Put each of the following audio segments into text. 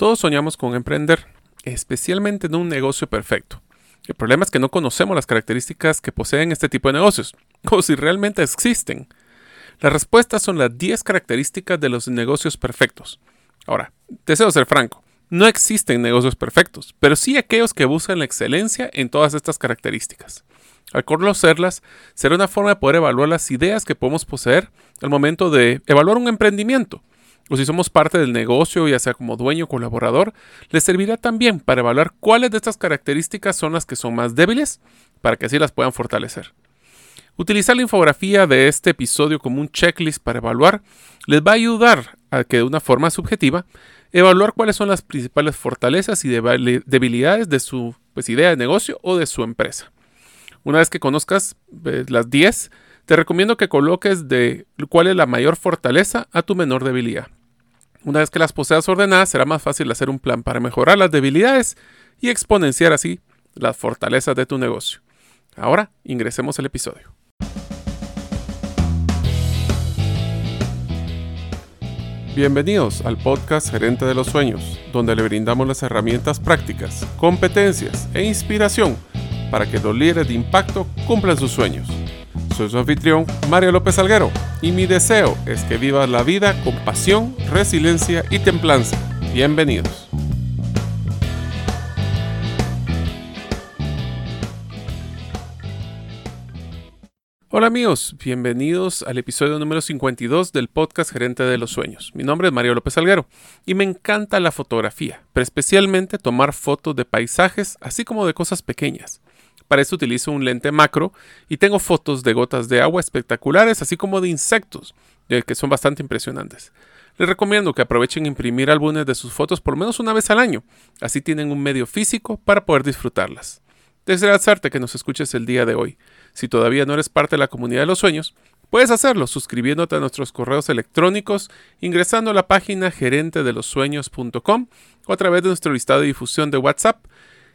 Todos soñamos con emprender, especialmente en un negocio perfecto. El problema es que no conocemos las características que poseen este tipo de negocios, o si realmente existen. Las respuestas son las 10 características de los negocios perfectos. Ahora, deseo ser franco, no existen negocios perfectos, pero sí aquellos que buscan la excelencia en todas estas características. Al conocerlas, será una forma de poder evaluar las ideas que podemos poseer al momento de evaluar un emprendimiento o si somos parte del negocio, ya sea como dueño o colaborador, les servirá también para evaluar cuáles de estas características son las que son más débiles, para que así las puedan fortalecer. Utilizar la infografía de este episodio como un checklist para evaluar les va a ayudar a que de una forma subjetiva evaluar cuáles son las principales fortalezas y debilidades de su pues, idea de negocio o de su empresa. Una vez que conozcas eh, las 10, te recomiendo que coloques de cuál es la mayor fortaleza a tu menor debilidad. Una vez que las poseas ordenadas, será más fácil hacer un plan para mejorar las debilidades y exponenciar así las fortalezas de tu negocio. Ahora ingresemos al episodio. Bienvenidos al podcast Gerente de los Sueños, donde le brindamos las herramientas prácticas, competencias e inspiración para que los líderes de impacto cumplan sus sueños. Soy su anfitrión, Mario López Alguero, y mi deseo es que vivas la vida con pasión, resiliencia y templanza. Bienvenidos. Hola amigos, bienvenidos al episodio número 52 del podcast Gerente de los Sueños. Mi nombre es Mario López Alguero y me encanta la fotografía, pero especialmente tomar fotos de paisajes así como de cosas pequeñas. Para eso utilizo un lente macro y tengo fotos de gotas de agua espectaculares, así como de insectos, que son bastante impresionantes. Les recomiendo que aprovechen imprimir álbumes de sus fotos por menos una vez al año, así tienen un medio físico para poder disfrutarlas. Deseo hacerte que nos escuches el día de hoy. Si todavía no eres parte de la comunidad de los sueños, puedes hacerlo suscribiéndote a nuestros correos electrónicos, ingresando a la página gerentedelosueños.com o a través de nuestro listado de difusión de WhatsApp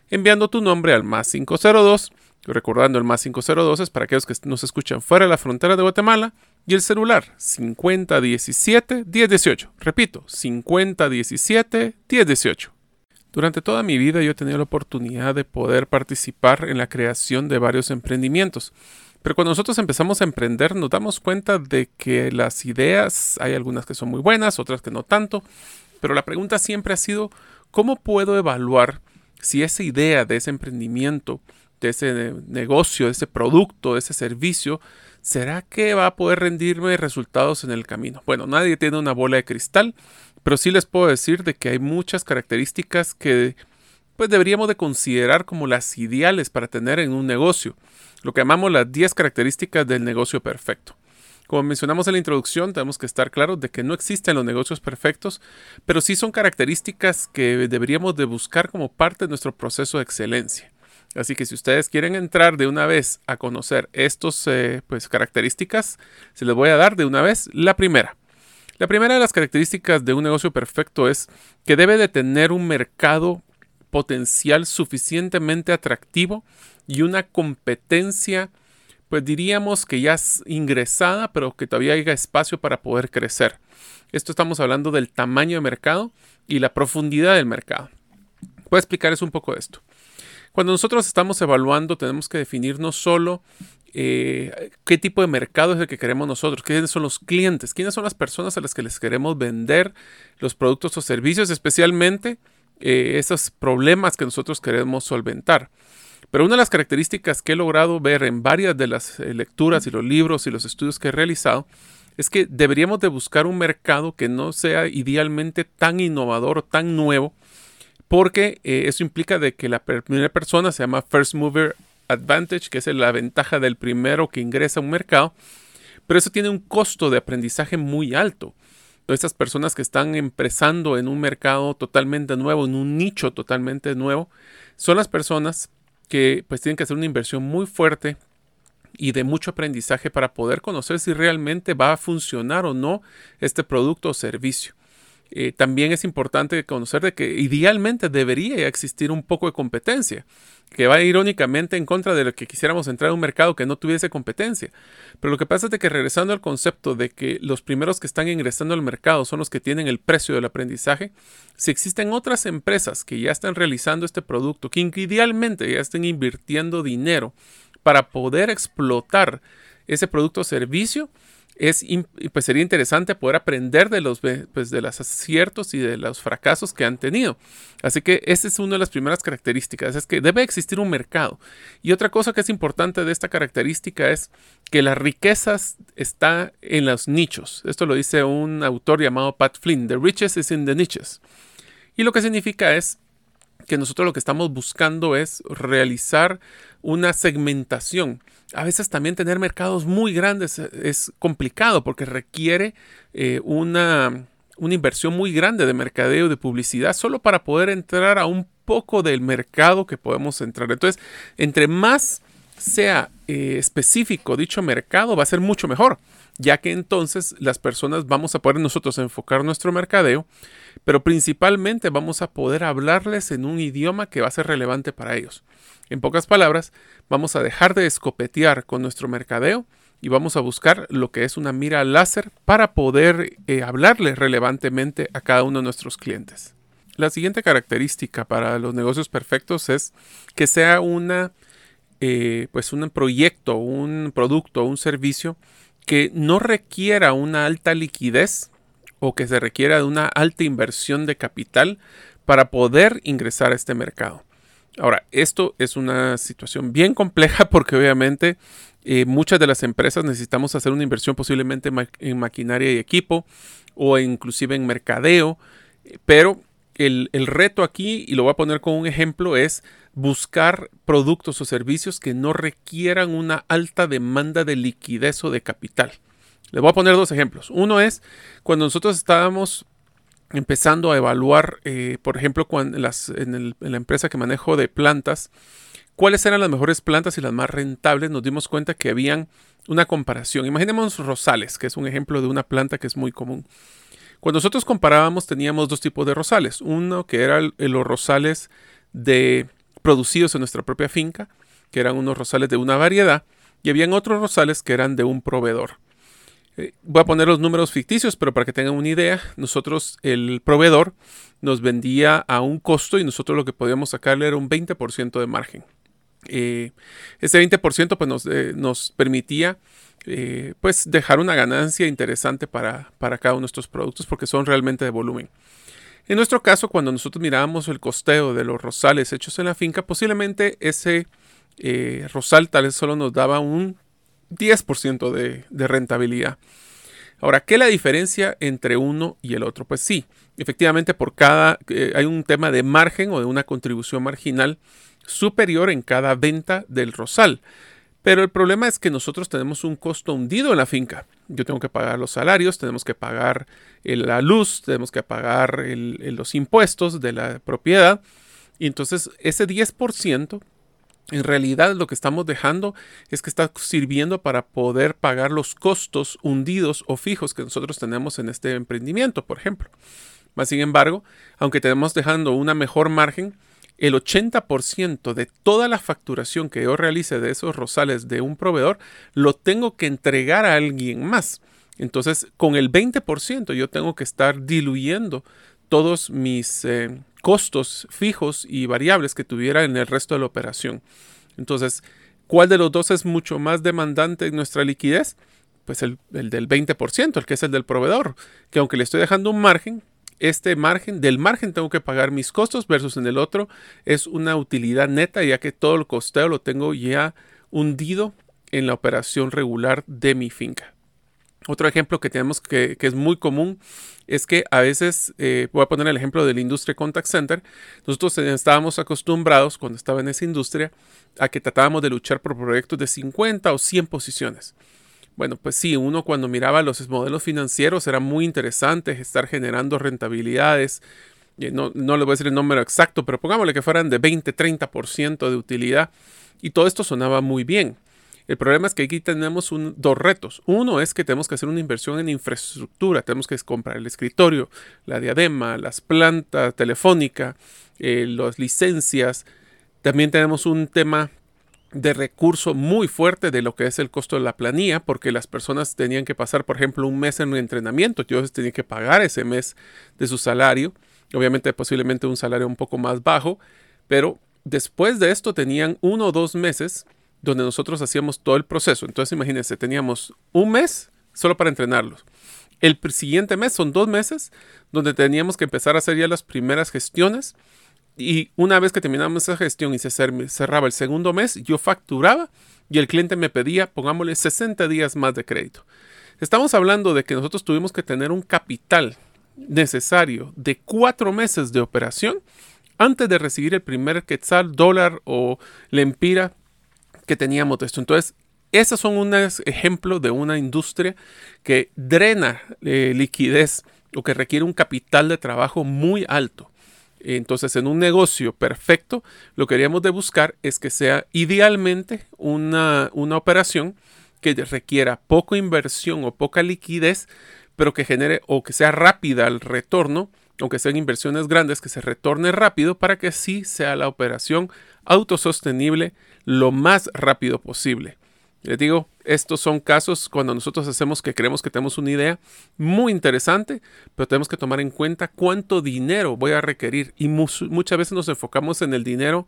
enviando tu nombre al más 502. Recordando el más 502 es para aquellos que nos escuchan fuera de la frontera de Guatemala. Y el celular 5017 1018. Repito, 5017 1018. Durante toda mi vida yo he tenido la oportunidad de poder participar en la creación de varios emprendimientos. Pero cuando nosotros empezamos a emprender nos damos cuenta de que las ideas, hay algunas que son muy buenas, otras que no tanto. Pero la pregunta siempre ha sido, ¿cómo puedo evaluar si esa idea de ese emprendimiento, de ese negocio, de ese producto, de ese servicio, ¿será que va a poder rendirme resultados en el camino? Bueno, nadie tiene una bola de cristal, pero sí les puedo decir de que hay muchas características que pues deberíamos de considerar como las ideales para tener en un negocio, lo que llamamos las 10 características del negocio perfecto. Como mencionamos en la introducción, tenemos que estar claros de que no existen los negocios perfectos, pero sí son características que deberíamos de buscar como parte de nuestro proceso de excelencia. Así que si ustedes quieren entrar de una vez a conocer estas eh, pues, características, se les voy a dar de una vez la primera. La primera de las características de un negocio perfecto es que debe de tener un mercado potencial suficientemente atractivo y una competencia pues diríamos que ya es ingresada, pero que todavía haya espacio para poder crecer. Esto estamos hablando del tamaño de mercado y la profundidad del mercado. Voy a explicarles un poco de esto. Cuando nosotros estamos evaluando, tenemos que definir no solo eh, qué tipo de mercado es el que queremos nosotros, quiénes son los clientes, quiénes son las personas a las que les queremos vender los productos o servicios, especialmente eh, esos problemas que nosotros queremos solventar. Pero una de las características que he logrado ver en varias de las eh, lecturas y los libros y los estudios que he realizado es que deberíamos de buscar un mercado que no sea idealmente tan innovador o tan nuevo, porque eh, eso implica de que la primera persona se llama First Mover Advantage, que es la ventaja del primero que ingresa a un mercado, pero eso tiene un costo de aprendizaje muy alto. Estas personas que están empezando en un mercado totalmente nuevo, en un nicho totalmente nuevo, son las personas que pues tienen que hacer una inversión muy fuerte y de mucho aprendizaje para poder conocer si realmente va a funcionar o no este producto o servicio. Eh, también es importante conocer de que idealmente debería existir un poco de competencia, que va irónicamente en contra de lo que quisiéramos entrar a un mercado que no tuviese competencia. Pero lo que pasa es de que regresando al concepto de que los primeros que están ingresando al mercado son los que tienen el precio del aprendizaje, si existen otras empresas que ya están realizando este producto, que idealmente ya estén invirtiendo dinero para poder explotar ese producto o servicio, es, pues sería interesante poder aprender de los, pues de los aciertos y de los fracasos que han tenido. Así que esa es una de las primeras características, es que debe existir un mercado. Y otra cosa que es importante de esta característica es que la riqueza está en los nichos. Esto lo dice un autor llamado Pat Flynn, The riches is in the niches. Y lo que significa es que nosotros lo que estamos buscando es realizar una segmentación a veces también tener mercados muy grandes e, es complicado porque requiere eh, una, una inversión muy grande de mercadeo, de publicidad, solo para poder entrar a un poco del mercado que podemos entrar. Entonces, entre más sea eh, específico dicho mercado, va a ser mucho mejor, ya que entonces las personas vamos a poder nosotros enfocar nuestro mercadeo, pero principalmente vamos a poder hablarles en un idioma que va a ser relevante para ellos. En pocas palabras, vamos a dejar de escopetear con nuestro mercadeo y vamos a buscar lo que es una mira láser para poder eh, hablarle relevantemente a cada uno de nuestros clientes. La siguiente característica para los negocios perfectos es que sea una, eh, pues un proyecto, un producto, un servicio que no requiera una alta liquidez o que se requiera de una alta inversión de capital para poder ingresar a este mercado. Ahora, esto es una situación bien compleja porque obviamente eh, muchas de las empresas necesitamos hacer una inversión posiblemente en maquinaria y equipo o inclusive en mercadeo, pero el, reto aquí, y lo voy a poner como un ejemplo, es buscar productos o servicios que no requieran una alta demanda de liquidez o de capital. Les voy a poner dos ejemplos. Uno es cuando nosotros estábamos empezando a evaluar, eh, por ejemplo, cuando las, en, la empresa que manejo de plantas, cuáles eran las mejores plantas y las más rentables, nos dimos cuenta que habían una comparación. Imaginemos rosales, que es un ejemplo de una planta que es muy común. Cuando nosotros comparábamos teníamos dos tipos de rosales. Uno que eran los rosales de, producidos en nuestra propia finca, que eran unos rosales de una variedad, y habían otros rosales que eran de un proveedor. Eh, voy a poner los números ficticios, pero para que tengan una idea, nosotros, el proveedor, nos vendía a un costo y nosotros lo que podíamos sacarle era un 20% de margen. Eh, ese 20% pues nos, eh, nos permitía pues dejar una ganancia interesante para, para cada uno de estos productos porque son realmente de volumen. En nuestro caso, cuando nosotros mirábamos el costeo de los rosales hechos en la finca, posiblemente ese rosal tal vez solo nos daba un 10% de, de rentabilidad. Ahora, ¿qué es la diferencia entre uno y el otro? Pues sí, efectivamente por cada eh, hay un tema de margen o de una contribución marginal superior en cada venta del rosal. Pero el problema es que nosotros tenemos un costo hundido en la finca. Yo tengo que pagar los salarios, tenemos que pagar la luz, tenemos que pagar los impuestos de la propiedad. Y entonces ese 10% en realidad lo que estamos dejando es que está sirviendo para poder pagar los costos hundidos o fijos que nosotros tenemos en este emprendimiento, por ejemplo. Más sin embargo, aunque tenemos dejando una mejor margen, el 80% de toda la facturación que yo realice de esos rosales de un proveedor lo tengo que entregar a alguien más. Entonces, con el 20% yo tengo que estar diluyendo todos mis eh, costos fijos y variables que tuviera en el resto de la operación. Entonces, ¿cuál de los dos es mucho más demandante en nuestra liquidez? Pues el, del 20%, el que es el del proveedor, que aunque le estoy dejando un margen, este margen, del margen tengo que pagar mis costos versus en el otro es una utilidad neta ya que todo el costeo lo tengo ya hundido en la operación regular de mi finca. Otro ejemplo que tenemos que, es muy común es que a veces, eh, voy a poner el ejemplo de la industria contact center, nosotros estábamos acostumbrados cuando estaba en esa industria a que tratábamos de luchar por proyectos de 50 o 100 posiciones. Bueno, pues sí, uno cuando miraba los modelos financieros era muy interesante estar generando rentabilidades. Eh, no, no le voy a decir el número exacto, pero pongámosle que fueran de 20, 30% de utilidad. Y todo esto sonaba muy bien. El problema es que aquí tenemos dos retos. Uno es que tenemos que hacer una inversión en infraestructura. Tenemos que comprar el escritorio, la diadema, las plantas telefónica, eh, las licencias. También tenemos un tema de recurso muy fuerte de lo que es el costo de la planilla, porque las personas tenían que pasar, por ejemplo, un mes en un entrenamiento, yo tenía que pagar ese mes de su salario, obviamente posiblemente un salario un poco más bajo, pero después de esto tenían uno o dos meses donde nosotros hacíamos todo el proceso. Entonces imagínense, teníamos un mes solo para entrenarlos. El siguiente mes son dos meses donde teníamos que empezar a hacer ya las primeras gestiones y una vez que terminamos esa gestión y se cerraba el segundo mes, yo facturaba y el cliente me pedía, pongámosle 60 días más de crédito. Estamos hablando de que nosotros tuvimos que tener un capital necesario de cuatro meses de operación antes de recibir el primer quetzal, dólar o lempira que teníamos de esto. Entonces, esos son un ejemplo de una industria que drena eh, liquidez o que requiere un capital de trabajo muy alto. Entonces, en un negocio perfecto, lo que queríamos de buscar es que sea idealmente una, una operación que requiera poca inversión o poca liquidez, pero que genere o que sea rápida el retorno, aunque sean inversiones grandes, que se retorne rápido para que sí sea la operación autosostenible lo más rápido posible. Les digo, estos son casos cuando nosotros hacemos que creemos que tenemos una idea muy interesante, pero tenemos que tomar en cuenta cuánto dinero voy a requerir. Y muchas veces nos enfocamos en el dinero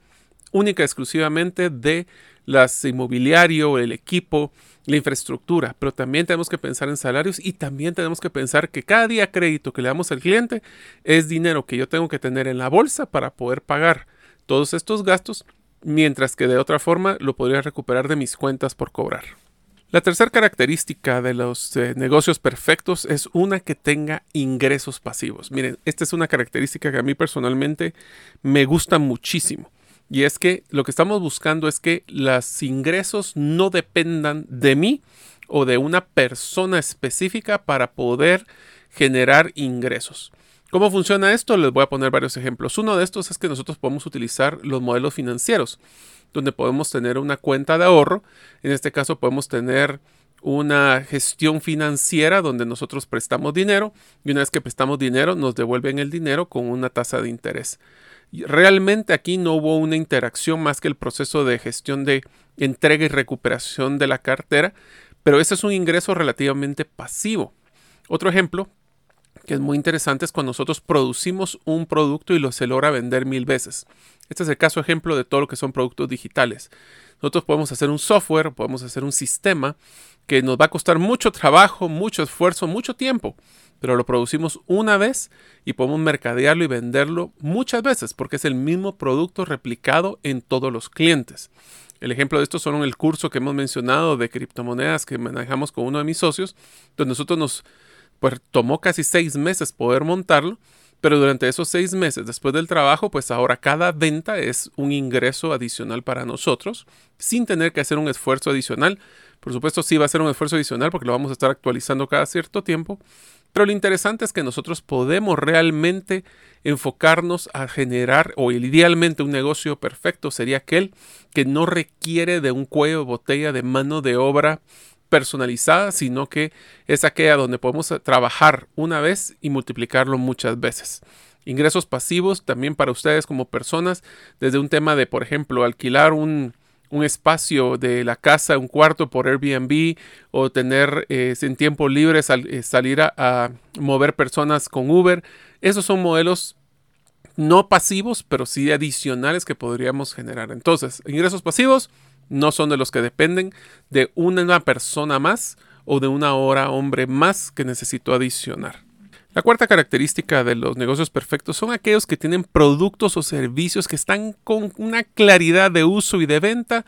única exclusivamente de las inmobiliario, el equipo, la infraestructura, pero también tenemos que pensar en salarios y también tenemos que pensar que cada día crédito que le damos al cliente es dinero que yo tengo que tener en la bolsa para poder pagar todos estos gastos mientras que de otra forma lo podría recuperar de mis cuentas por cobrar. La tercera característica de los eh, negocios perfectos es una que tenga ingresos pasivos. Miren, esta es una característica que a mí personalmente me gusta muchísimo. Y es que lo que estamos buscando es que los ingresos no dependan de mí o de una persona específica para poder generar ingresos. ¿Cómo funciona esto? Les voy a poner varios ejemplos. Uno de estos es que nosotros podemos utilizar los modelos financieros, donde podemos tener una cuenta de ahorro. En este caso podemos tener una gestión financiera donde nosotros prestamos dinero y una vez que prestamos dinero nos devuelven el dinero con una tasa de interés. Realmente aquí no hubo una interacción más que el proceso de gestión de entrega y recuperación de la cartera, pero ese es un ingreso relativamente pasivo. Otro ejemplo que es muy interesante es cuando nosotros producimos un producto y lo se logra vender mil veces. Este es el caso ejemplo de todo lo que son productos digitales. Nosotros podemos hacer un software, podemos hacer un sistema que nos va a costar mucho trabajo, mucho esfuerzo, mucho tiempo, pero lo producimos una vez y podemos mercadearlo y venderlo muchas veces porque es el mismo producto replicado en todos los clientes. El ejemplo de esto son el curso que hemos mencionado de criptomonedas que manejamos con uno de mis socios, donde nosotros nos pues tomó casi seis meses poder montarlo, pero durante esos seis meses después del trabajo, pues ahora cada venta es un ingreso adicional para nosotros, sin tener que hacer un esfuerzo adicional. Por supuesto, sí va a ser un esfuerzo adicional porque lo vamos a estar actualizando cada cierto tiempo, pero lo interesante es que nosotros podemos realmente enfocarnos a generar, o idealmente un negocio perfecto sería aquel que no requiere de un cuello de botella de mano de obra personalizada, sino que es aquella donde podemos trabajar una vez y multiplicarlo muchas veces. Ingresos pasivos también para ustedes como personas, desde un tema de, por ejemplo, alquilar un, espacio de la casa, un cuarto por Airbnb o tener eh, en tiempo libre eh, salir a, mover personas con Uber. Esos son modelos no pasivos, pero sí adicionales que podríamos generar. Entonces, ingresos pasivos, no son de los que dependen de una persona más o de una hora hombre más que necesito adicionar. La cuarta característica de los negocios perfectos son aquellos que tienen productos o servicios que están con una claridad de uso y de venta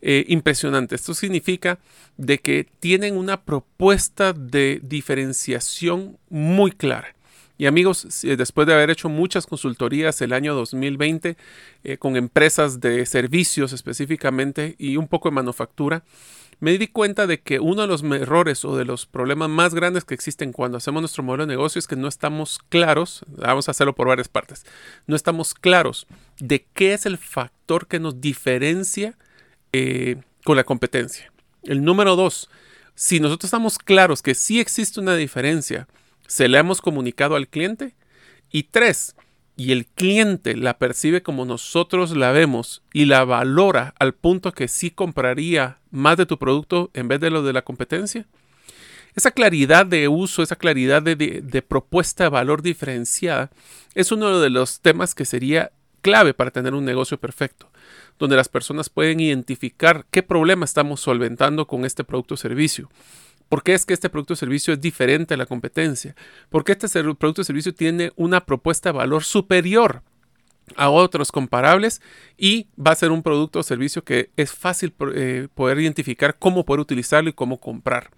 eh, impresionante. Esto significa de que tienen una propuesta de diferenciación muy clara. Y amigos, después de haber hecho muchas consultorías el año 2020 eh, con empresas de servicios específicamente y un poco de manufactura, me di cuenta de que uno de los errores o de los problemas más grandes que existen cuando hacemos nuestro modelo de negocio es que no estamos claros, vamos a hacerlo por varias partes, no estamos claros de qué es el factor que nos diferencia eh, con la competencia. El número dos, si nosotros estamos claros que sí existe una diferencia, se le hemos comunicado al cliente. Y tres, y el cliente la percibe como nosotros la vemos y la valora al punto que sí compraría más de tu producto en vez de lo de la competencia. Esa claridad de uso, esa claridad de, de propuesta de valor diferenciada es uno de los temas que sería clave para tener un negocio perfecto, donde las personas pueden identificar qué problema estamos solventando con este producto o servicio. ¿Por qué es que este producto o servicio es diferente a la competencia? ¿Por qué este producto o servicio tiene una propuesta de valor superior a otros comparables y va a ser un producto o servicio que es fácil eh, poder identificar cómo poder utilizarlo y cómo comprar.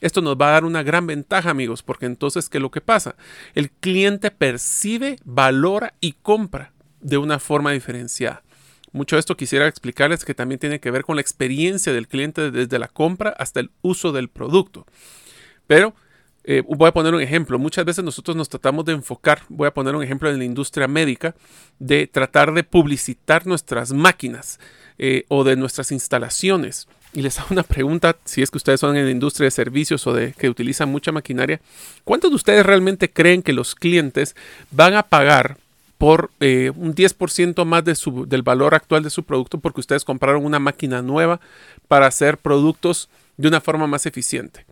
Esto nos va a dar una gran ventaja, amigos, porque entonces, ¿qué es lo que pasa? El cliente percibe, valora y compra de una forma diferenciada. Mucho de esto quisiera explicarles que también tiene que ver con la experiencia del cliente desde la compra hasta el uso del producto. Pero eh, voy a poner un ejemplo. Muchas veces nosotros nos tratamos de enfocar, voy a poner un ejemplo en la industria médica, de tratar de publicitar nuestras máquinas eh, o de nuestras instalaciones. Y les hago una pregunta, si es que ustedes son en la industria de servicios o de que utilizan mucha maquinaria, ¿cuántos de ustedes realmente creen que los clientes van a pagar por eh, un 10% más de su, del valor actual de su producto porque ustedes compraron una máquina nueva para hacer productos de una forma más eficiente.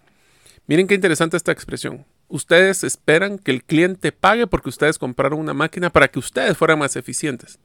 Miren qué interesante esta expresión. Ustedes esperan que el cliente pague porque ustedes compraron una máquina para que ustedes fueran más eficientes.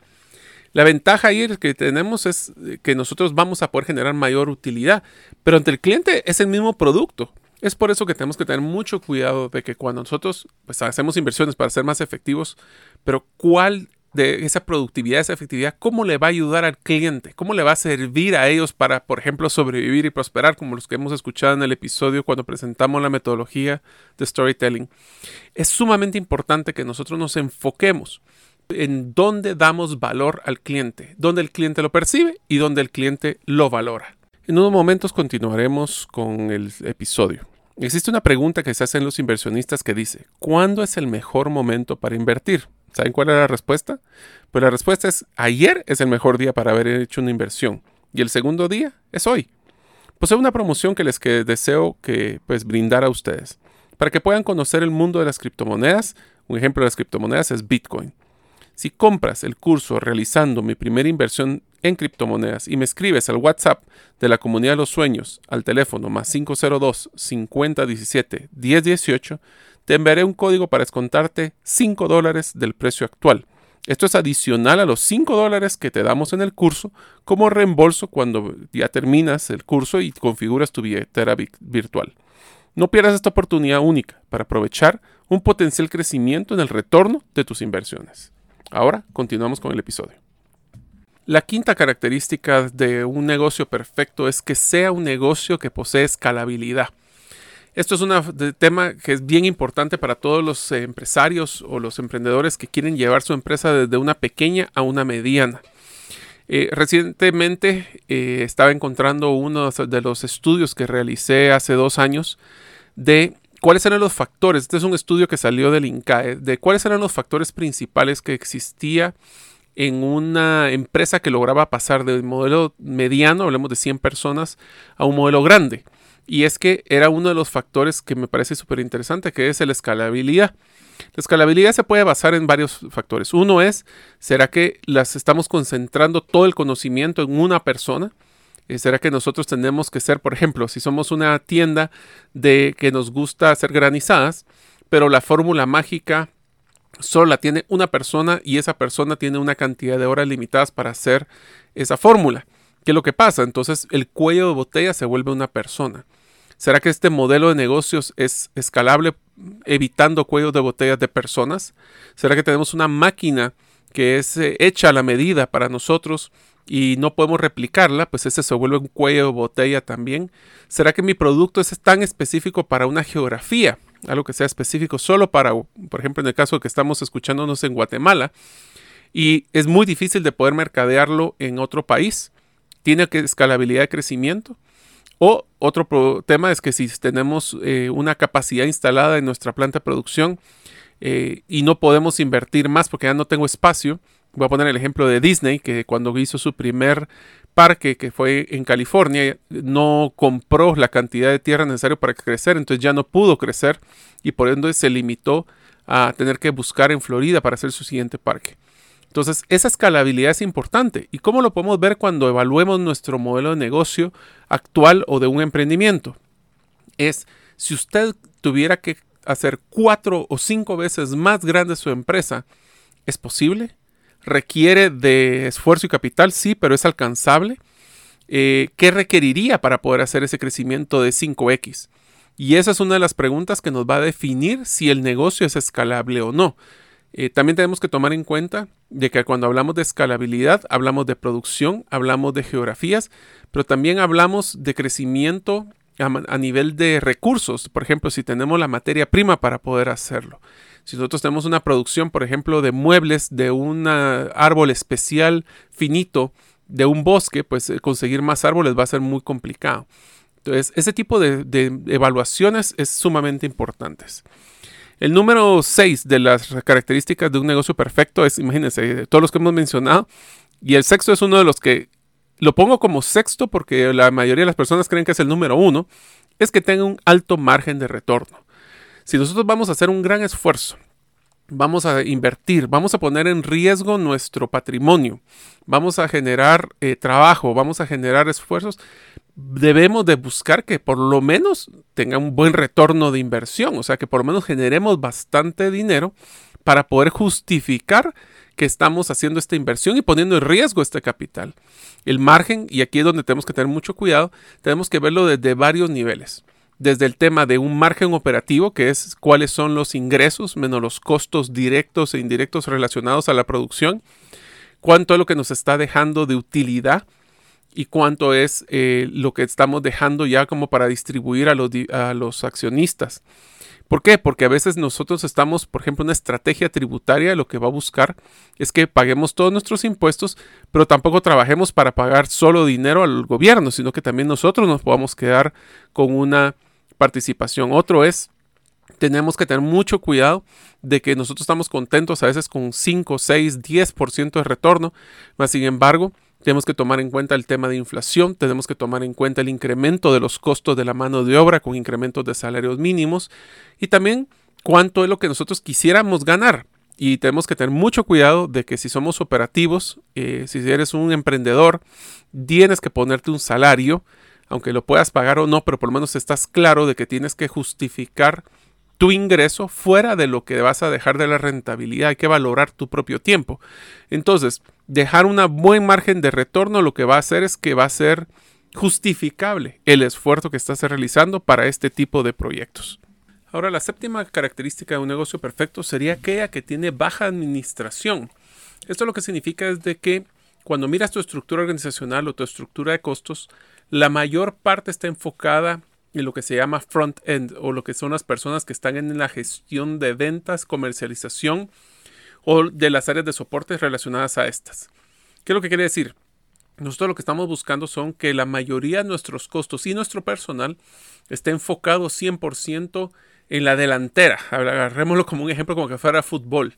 La ventaja ahí que tenemos es que nosotros vamos a poder generar mayor utilidad, pero ante el cliente es el mismo producto. Es por eso que tenemos que tener mucho cuidado de que cuando nosotros pues, hacemos inversiones para ser más efectivos, pero cuál de esa productividad, esa efectividad, cómo le va a ayudar al cliente, cómo le va a servir a ellos para, por ejemplo, sobrevivir y prosperar, como los que hemos escuchado en el episodio cuando presentamos la metodología de storytelling. Es sumamente importante que nosotros nos enfoquemos en dónde damos valor al cliente, dónde el cliente lo percibe y dónde el cliente lo valora. En unos momentos continuaremos con el episodio. Existe una pregunta que se hacen los inversionistas que dice, ¿cuándo es el mejor momento para invertir? ¿Saben cuál es la respuesta? Pues la respuesta es, ayer es el mejor día para haber hecho una inversión y el segundo día es hoy. Posee una promoción que les deseo que pues brindar a ustedes para que puedan conocer el mundo de las criptomonedas. Un ejemplo de las criptomonedas es Bitcoin. Si compras el curso realizando mi primera inversión en criptomonedas y me escribes al WhatsApp de la comunidad de los sueños al teléfono más 502 5017 1018, te enviaré un código para descontarte 5 dólares del precio actual. Esto es adicional a los 5 dólares que te damos en el curso como reembolso cuando ya terminas el curso y configuras tu billetera virtual. No pierdas esta oportunidad única para aprovechar un potencial crecimiento en el retorno de tus inversiones. Ahora continuamos con el episodio. La quinta característica de un negocio perfecto es que sea un negocio que posee escalabilidad. Esto es un tema que es bien importante para todos los empresarios o los emprendedores que quieren llevar su empresa desde una pequeña a una mediana. Eh, recientemente eh, estaba encontrando uno de los estudios que realicé hace dos años de cuáles eran los factores. Este es un estudio que salió del INCAE, de cuáles eran los factores principales que existía en una empresa que lograba pasar del modelo mediano, hablemos de 100 personas, a un modelo grande. Y es que era uno de los factores que me parece súper interesante, que es la escalabilidad. La escalabilidad se puede basar en varios factores. Uno es, ¿será que las estamos concentrando todo el conocimiento en una persona? Eh, ¿Será que nosotros tenemos que ser, por ejemplo, si somos una tienda de que nos gusta hacer granizadas, pero la fórmula mágica solo la tiene una persona y esa persona tiene una cantidad de horas limitadas para hacer esa fórmula. ¿Qué es lo que pasa? Entonces el cuello de botella se vuelve una persona. ¿Será que este modelo de negocios es escalable evitando cuellos de botella de personas? ¿Será que tenemos una máquina que es eh, hecha a la medida para nosotros y no podemos replicarla? Pues ese se vuelve un cuello de botella también. ¿Será que mi producto es tan específico para una geografía? algo que sea específico solo para, por ejemplo, en el caso que estamos escuchándonos en Guatemala, y es muy difícil de poder mercadearlo en otro país. Tiene que escalabilidad de crecimiento. O otro tema es que si tenemos eh, una capacidad instalada en nuestra planta de producción eh, y no podemos invertir más porque ya no tengo espacio, voy a poner el ejemplo de Disney, que cuando hizo su primer parque que fue en California no compró la cantidad de tierra necesaria para crecer, entonces ya no pudo crecer y por ende se limitó a tener que buscar en Florida para hacer su siguiente parque. Entonces, esa escalabilidad es importante. ¿Y cómo lo podemos ver cuando evaluemos nuestro modelo de negocio actual o de un emprendimiento? Es si usted tuviera que hacer cuatro o cinco veces más grande su empresa, ¿es posible? ¿Requiere de esfuerzo y capital? Sí, pero es alcanzable. Eh, ¿Qué requeriría para poder hacer ese crecimiento de 5X? Y esa es una de las preguntas que nos va a definir si el negocio es escalable o no. Eh, también tenemos que tomar en cuenta de que cuando hablamos de escalabilidad, hablamos de producción, hablamos de geografías, pero también hablamos de crecimiento a, nivel de recursos. Por ejemplo, si tenemos la materia prima para poder hacerlo. Si nosotros tenemos una producción, por ejemplo, de muebles, de un árbol especial finito, de un bosque, pues eh, conseguir más árboles va a ser muy complicado. Entonces, ese tipo de, de evaluaciones es sumamente importantes. El número 6 de las características de un negocio perfecto es, imagínense, todos los que hemos mencionado, y el sexto es uno de los que lo pongo como sexto porque la mayoría de las personas creen que es el número uno, es que tenga un alto margen de retorno. Si nosotros vamos a hacer un gran esfuerzo, vamos a invertir, vamos a poner en riesgo nuestro patrimonio, vamos a generar eh, trabajo, vamos a generar esfuerzos, debemos de buscar que por lo menos tenga un buen retorno de inversión, o sea, que por lo menos generemos bastante dinero para poder justificar que estamos haciendo esta inversión y poniendo en riesgo este capital. El margen, y aquí es donde tenemos que tener mucho cuidado, tenemos que verlo desde varios niveles. Desde el tema de un margen operativo, que es cuáles son los ingresos menos los costos directos e indirectos relacionados a la producción, cuánto es lo que nos está dejando de utilidad y cuánto es eh, lo que estamos dejando ya como para distribuir a los, a los accionistas. ¿Por qué? Porque a veces nosotros estamos, por ejemplo, una estrategia tributaria lo que va a buscar es que paguemos todos nuestros impuestos, pero tampoco trabajemos para pagar solo dinero al gobierno, sino que también nosotros nos podamos quedar con una participación. Otro es tenemos que tener mucho cuidado de que nosotros estamos contentos a veces con 5, 6, 10% de retorno, mas sin embargo, tenemos que tomar en cuenta el tema de inflación, tenemos que tomar en cuenta el incremento de los costos de la mano de obra con incrementos de salarios mínimos y también cuánto es lo que nosotros quisiéramos ganar. Y tenemos que tener mucho cuidado de que si somos operativos, eh, si eres un emprendedor, tienes que ponerte un salario, aunque lo puedas pagar o no, pero por lo menos estás claro de que tienes que justificar tu ingreso fuera de lo que vas a dejar de la rentabilidad. Hay que valorar tu propio tiempo. Entonces, dejar un buen margen de retorno lo que va a hacer es que va a ser justificable el esfuerzo que estás realizando para este tipo de proyectos. Ahora, la séptima característica de un negocio perfecto sería aquella que tiene baja administración. Esto lo que significa es de que cuando miras tu estructura organizacional o tu estructura de costos, la mayor parte está enfocada en lo que se llama front-end o lo que son las personas que están en la gestión de ventas, comercialización o de las áreas de soporte relacionadas a estas. ¿Qué es lo que quiere decir? Nosotros lo que estamos buscando son que la mayoría de nuestros costos y nuestro personal esté enfocado 100% en la delantera. Agarrémoslo como un ejemplo como que fuera fútbol.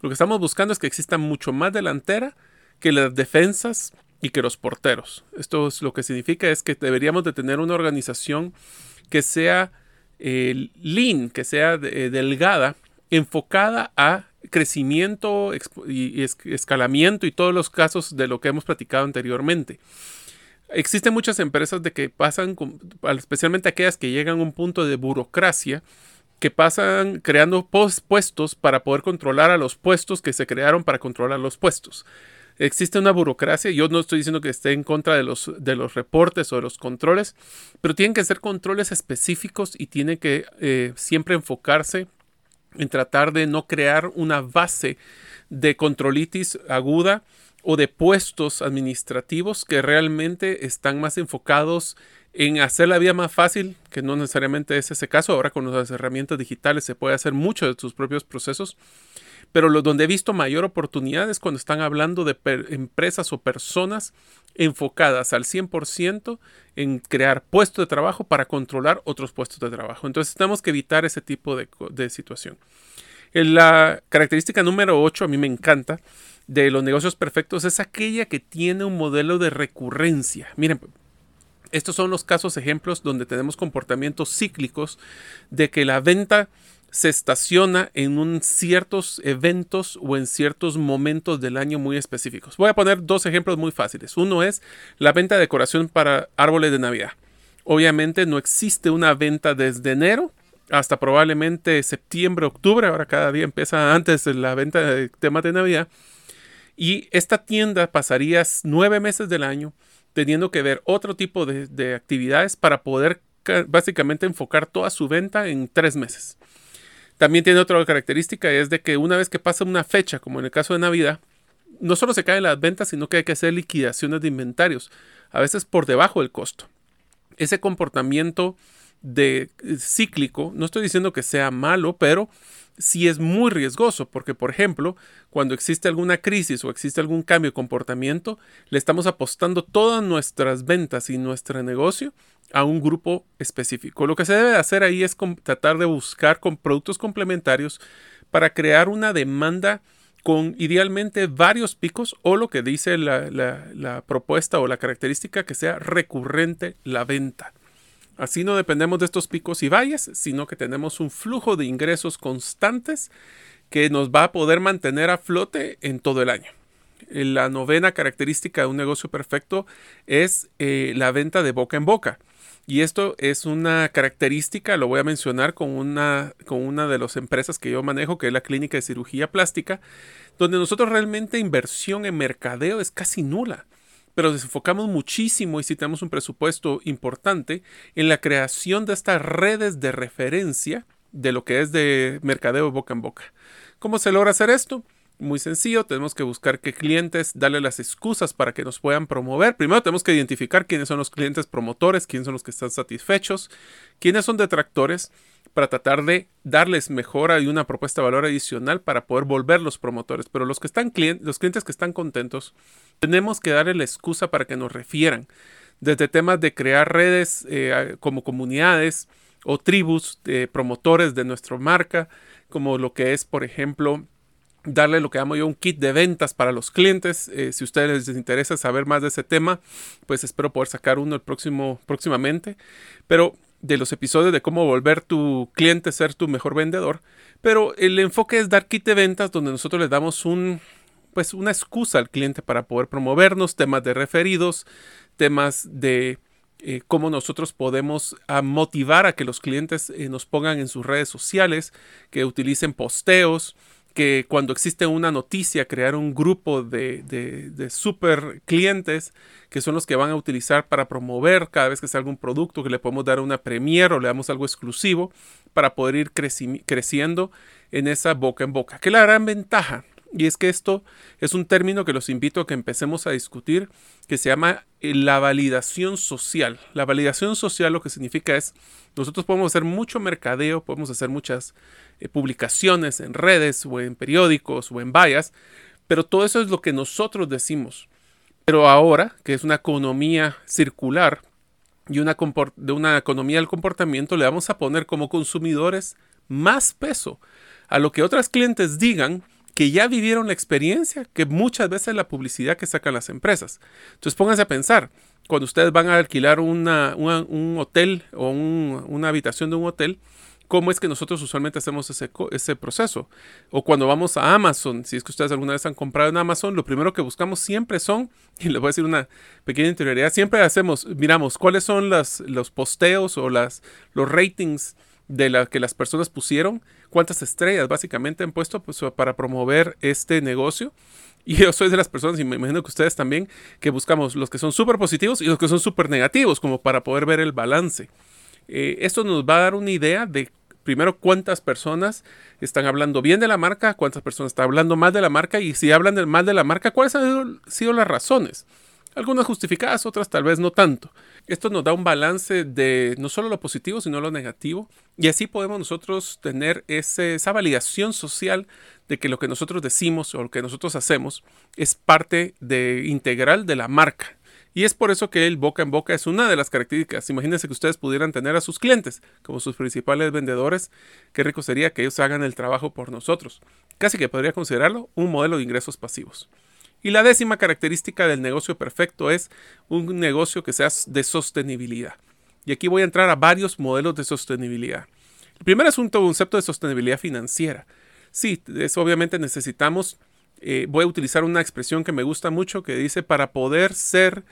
Lo que estamos buscando es que exista mucho más delantera que las defensas y que los porteros. Esto es lo que significa es que deberíamos de tener una organización que sea eh, lean, que sea eh, delgada, enfocada a crecimiento y, escalamiento y todos los casos de lo que hemos platicado anteriormente. Existen muchas empresas de que pasan, especialmente aquellas que llegan a un punto de burocracia, que pasan creando puestos para poder controlar a los puestos que se crearon para controlar los puestos. Existe una burocracia, yo no estoy diciendo que esté en contra de los, de los reportes o de los controles, pero tienen que ser controles específicos y tienen que eh, siempre enfocarse en tratar de no crear una base de controlitis aguda o de puestos administrativos que realmente están más enfocados en hacer la vida más fácil, que no necesariamente es ese caso. Ahora con las herramientas digitales se puede hacer mucho de tus propios procesos. Pero lo donde he visto mayor oportunidad es cuando están hablando de empresas o personas enfocadas al 100% en crear puestos de trabajo para controlar otros puestos de trabajo. Entonces tenemos que evitar ese tipo de, situación. La característica número 8 a mí me encanta de los negocios perfectos es aquella que tiene un modelo de recurrencia. Miren, estos son los casos ejemplos donde tenemos comportamientos cíclicos de que la venta se estaciona en un ciertos eventos o en ciertos momentos del año muy específicos. Voy a poner dos ejemplos muy fáciles. Uno es la venta de decoración para árboles de Navidad. Obviamente no existe una venta desde enero hasta probablemente septiembre, octubre. Ahora cada día empieza antes la venta de temas de Navidad. Y esta tienda pasaría nueve meses del año teniendo que ver otro tipo de, de actividades para poder básicamente enfocar toda su venta en tres meses. También tiene otra característica, es de que una vez que pasa una fecha, como en el caso de Navidad, no solo se caen las ventas, sino que hay que hacer liquidaciones de inventarios, a veces por debajo del costo. Ese comportamiento de eh, cíclico, no estoy diciendo que sea malo, pero sí es muy riesgoso, porque por ejemplo, cuando existe alguna crisis o existe algún cambio de comportamiento, le estamos apostando todas nuestras ventas y nuestro negocio a un grupo específico. Lo que se debe hacer ahí es tratar de buscar con productos complementarios para crear una demanda con idealmente varios picos o lo que dice la, propuesta o la característica que sea recurrente la venta. Así no dependemos de estos picos y valles, sino que tenemos un flujo de ingresos constantes que nos va a poder mantener a flote en todo el año. La novena característica de un negocio perfecto es eh, la venta de boca en boca. Y esto es una característica, lo voy a mencionar con una, con una de las empresas que yo manejo, que es la clínica de cirugía plástica, donde nosotros realmente inversión en mercadeo es casi nula pero nos enfocamos muchísimo y si tenemos un presupuesto importante en la creación de estas redes de referencia de lo que es de mercadeo boca en boca. ¿Cómo se logra hacer esto? Muy sencillo, tenemos que buscar qué clientes, darle las excusas para que nos puedan promover. Primero tenemos que identificar quiénes son los clientes promotores, quiénes son los que están satisfechos, quiénes son detractores, para tratar de darles mejora y una propuesta de valor adicional para poder volver los promotores. Pero los que están los clientes que están contentos, tenemos que darle la excusa para que nos refieran. Desde temas de crear redes eh, como comunidades o tribus de promotores de nuestra marca, como lo que es, por ejemplo, darle lo que llamo yo un kit de ventas para los clientes. Eh, si a ustedes les interesa saber más de ese tema, pues espero poder sacar uno el próximo, próximamente. Pero de los episodios de cómo volver tu cliente a ser tu mejor vendedor. Pero el enfoque es dar kit de ventas donde nosotros le damos un, pues una excusa al cliente para poder promovernos, temas de referidos, temas de eh, cómo nosotros podemos ah, motivar a que los clientes eh, nos pongan en sus redes sociales, que utilicen posteos, que cuando existe una noticia, crear un grupo de, de, super clientes que son los que van a utilizar para promover cada vez que salga un producto, que le podemos dar una premiere o le damos algo exclusivo para poder ir creciendo en esa boca en boca. Que la gran ventaja y es que esto es un término que los invito a que empecemos a discutir, que se llama eh, la validación social. La validación social lo que significa es, nosotros podemos hacer mucho mercadeo, podemos hacer muchas eh, publicaciones en redes o en periódicos o en vallas, pero todo eso es lo que nosotros decimos. Pero ahora, que es una economía circular y una de una economía del comportamiento, le vamos a poner como consumidores más peso a lo que otras clientes digan que ya vivieron la experiencia que muchas veces la publicidad que sacan las empresas. Entonces pónganse a pensar, cuando ustedes van a alquilar un hotel o una habitación de un hotel, ¿cómo es que nosotros usualmente hacemos ese, ese proceso? O cuando vamos a Amazon, si es que ustedes alguna vez han comprado en Amazon, lo primero que buscamos siempre son, y les voy a decir una pequeña interioridad, siempre hacemos, miramos cuáles son los posteos o las, los ratings de la que las personas pusieron, cuántas estrellas básicamente han puesto pues, para promover este negocio. Y yo soy de las personas, y me imagino que ustedes también, que buscamos los que son súper positivos y los que son súper negativos, como para poder ver el balance. Eh, esto nos va a dar una idea de, primero, cuántas personas están hablando bien de la marca, cuántas personas están hablando mal de la marca, y si hablan mal de la marca, cuáles han sido las razones. Algunas justificadas, otras tal vez no tanto. Esto nos da un balance de no solo lo positivo, sino lo negativo. Y así podemos nosotros tener esa validación social de que lo que nosotros decimos o lo que nosotros hacemos es parte de, integral de la marca. Y es por eso que el boca en boca es una de las características. Imagínense que ustedes pudieran tener a sus clientes como sus principales vendedores. Qué rico sería que ellos hagan el trabajo por nosotros. Casi que podría considerarlo un modelo de ingresos pasivos. Y la décima característica del negocio perfecto es un negocio que sea de sostenibilidad. Y aquí voy a entrar a varios modelos de sostenibilidad. El primer es un concepto de sostenibilidad financiera. Sí, es obviamente necesitamos, eh, voy a utilizar una expresión que me gusta mucho que dice para poder ser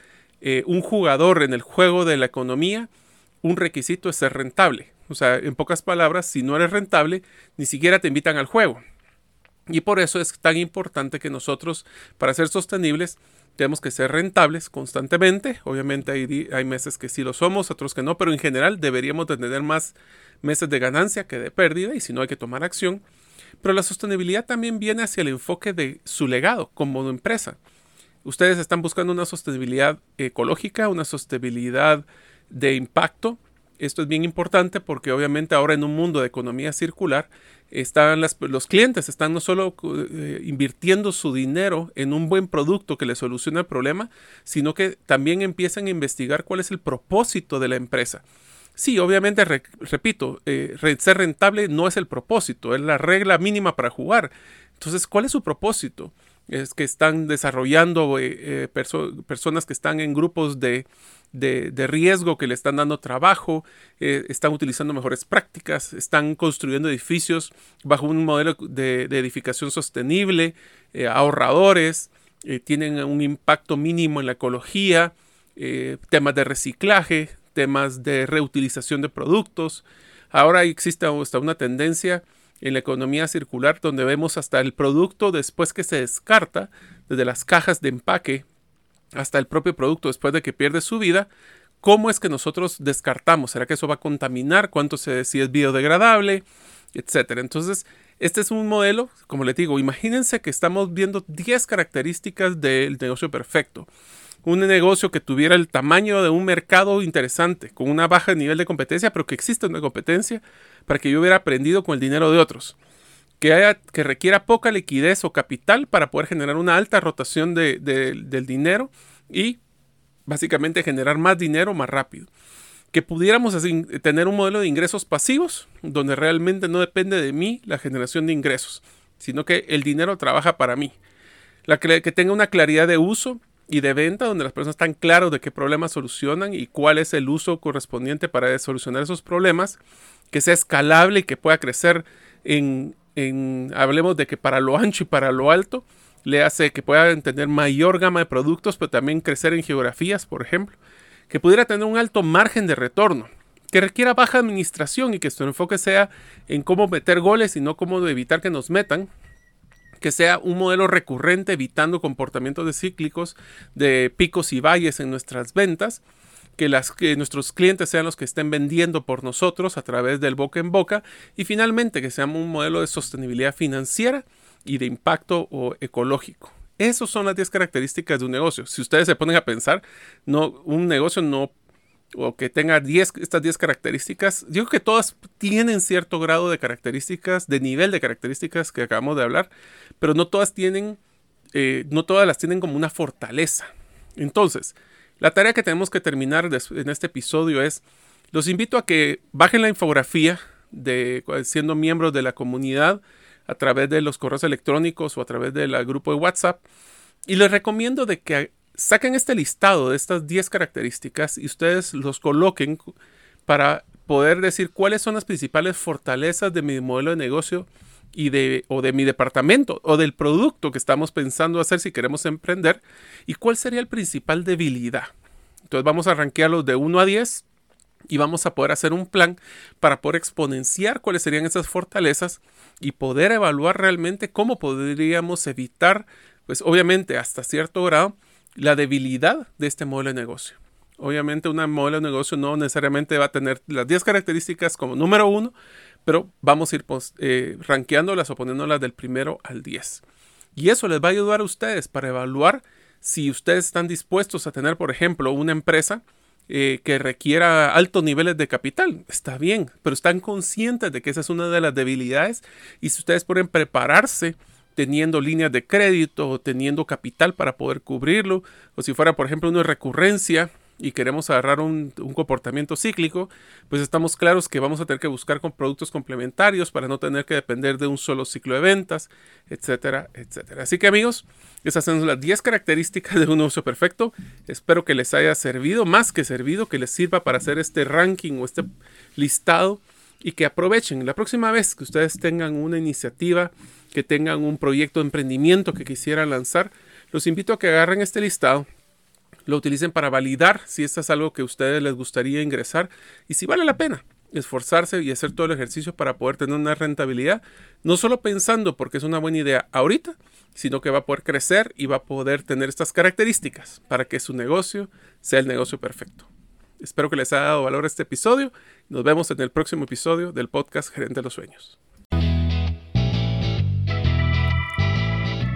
eh, un jugador en el juego de la economía, un requisito es ser rentable. O sea, en pocas palabras, si no eres rentable, ni siquiera te invitan al juego. Y por eso es tan importante que nosotros, para ser sostenibles, tenemos que ser rentables constantemente. Obviamente hay, hay, meses que sí lo somos, otros que no, pero en general deberíamos de tener más meses de ganancia que de pérdida y si no hay que tomar acción. Pero la sostenibilidad también viene hacia el enfoque de su legado como empresa. Ustedes están buscando una sostenibilidad ecológica, una sostenibilidad de impacto. Esto es bien importante porque obviamente ahora en un mundo de economía circular están los clientes están no solo eh, invirtiendo su dinero en un buen producto que les solucione el problema, sino que también empiezan a investigar cuál es el propósito de la empresa. Sí, obviamente, repito, eh, ser rentable no es el propósito, es la regla mínima para jugar. Entonces, ¿cuál es su propósito? Es que están desarrollando eh, eh, personas que están en grupos de, riesgo, que le están dando trabajo, están utilizando mejores prácticas, están construyendo edificios bajo un modelo de, de edificación sostenible, ahorradores, tienen un impacto mínimo en la ecología, temas de reciclaje, temas de reutilización de productos. Ahora existe hasta una tendencia en la economía circular donde vemos hasta el producto después que se descarta, desde las cajas de empaque hasta el propio producto después de que pierde su vida, cómo es que nosotros descartamos, será que eso va a contaminar, cuánto se si es biodegradable, etcétera. Entonces, este es un modelo, como les digo, imagínense que estamos viendo 10 características del negocio perfecto un negocio que tuviera el tamaño de un mercado interesante, con una baja nivel de competencia, pero que exista una competencia para que yo hubiera aprendido con el dinero de otros. Que, haya, que requiera poca liquidez o capital para poder generar una alta rotación de, del dinero y básicamente generar más dinero más rápido. Que pudiéramos así, tener un modelo de ingresos pasivos, donde realmente no depende de mí la generación de ingresos, sino que el dinero trabaja para mí. La que, que tenga una claridad de uso, y de venta donde las personas están claros de qué problemas solucionan y cuál es el uso correspondiente para solucionar esos problemas, que sea escalable y que pueda crecer en, hablemos de que para lo ancho y para lo alto, le hace que pueda tener mayor gama de productos, pero también crecer en geografías, por ejemplo, que pudiera tener un alto margen de retorno, que requiera baja administración y que su enfoque sea en cómo meter goles y no cómo evitar que nos metan, que sea un modelo recurrente evitando comportamientos de cíclicos de picos y valles en nuestras ventas, que, que nuestros clientes sean los que estén vendiendo por nosotros a través del boca en boca y finalmente que sea un modelo de sostenibilidad financiera y de impacto o ecológico. Esas son las 10 características de un negocio. Si ustedes se ponen a pensar, no, un negocio no o que tenga 10, estas 10 características, creo que todas tienen cierto grado de características, de nivel de características que acabamos de hablar, pero no todas tienen, eh, no todas las tienen como una fortaleza. Entonces, la tarea que tenemos que terminar en este episodio es, los invito a que bajen la infografía de siendo miembros de la comunidad a través de los correos electrónicos o a través del grupo de WhatsApp y les recomiendo de que saquen este listado de estas 10 características y ustedes los coloquen para poder decir cuáles son las principales fortalezas de mi modelo de negocio y de, o de mi departamento o del producto que estamos pensando hacer si queremos emprender y cuál sería el principal debilidad. Entonces vamos a rankearlos de 1 a 10 y vamos a poder hacer un plan para poder exponenciar cuáles serían esas fortalezas y poder evaluar realmente cómo podríamos evitar, pues obviamente hasta cierto grado, la debilidad de este modelo de negocio. Obviamente, un modelo de negocio no necesariamente va a tener las 10 características como número uno, pero vamos a ir eh, rankeándolas o poniéndolas del primero al 10. Y eso les va a ayudar a ustedes para evaluar si ustedes están dispuestos a tener, por ejemplo, una empresa eh, que requiera altos niveles de capital. Está bien, pero están conscientes de que esa es una de las debilidades y si ustedes pueden prepararse teniendo líneas de crédito o teniendo capital para poder cubrirlo, o si fuera, por ejemplo, una recurrencia y queremos agarrar un, comportamiento cíclico, pues estamos claros que vamos a tener que buscar con productos complementarios para no tener que depender de un solo ciclo de ventas, etcétera, etcétera. Así que amigos, esas son las 10 características de un uso perfecto. Espero que les haya servido, más que servido, que les sirva para hacer este ranking o este listado y que aprovechen la próxima vez que ustedes tengan una iniciativa, que tengan un proyecto de emprendimiento que quisieran lanzar, los invito a que agarren este listado lo utilicen para validar si esto es algo que a ustedes les gustaría ingresar y si vale la pena esforzarse y hacer todo el ejercicio para poder tener una rentabilidad, no solo pensando porque es una buena idea ahorita, sino que va a poder crecer y va a poder tener estas características para que su negocio sea el negocio perfecto. Espero que les haya dado valor este episodio. Nos vemos en el próximo episodio del podcast Gerente de los Sueños.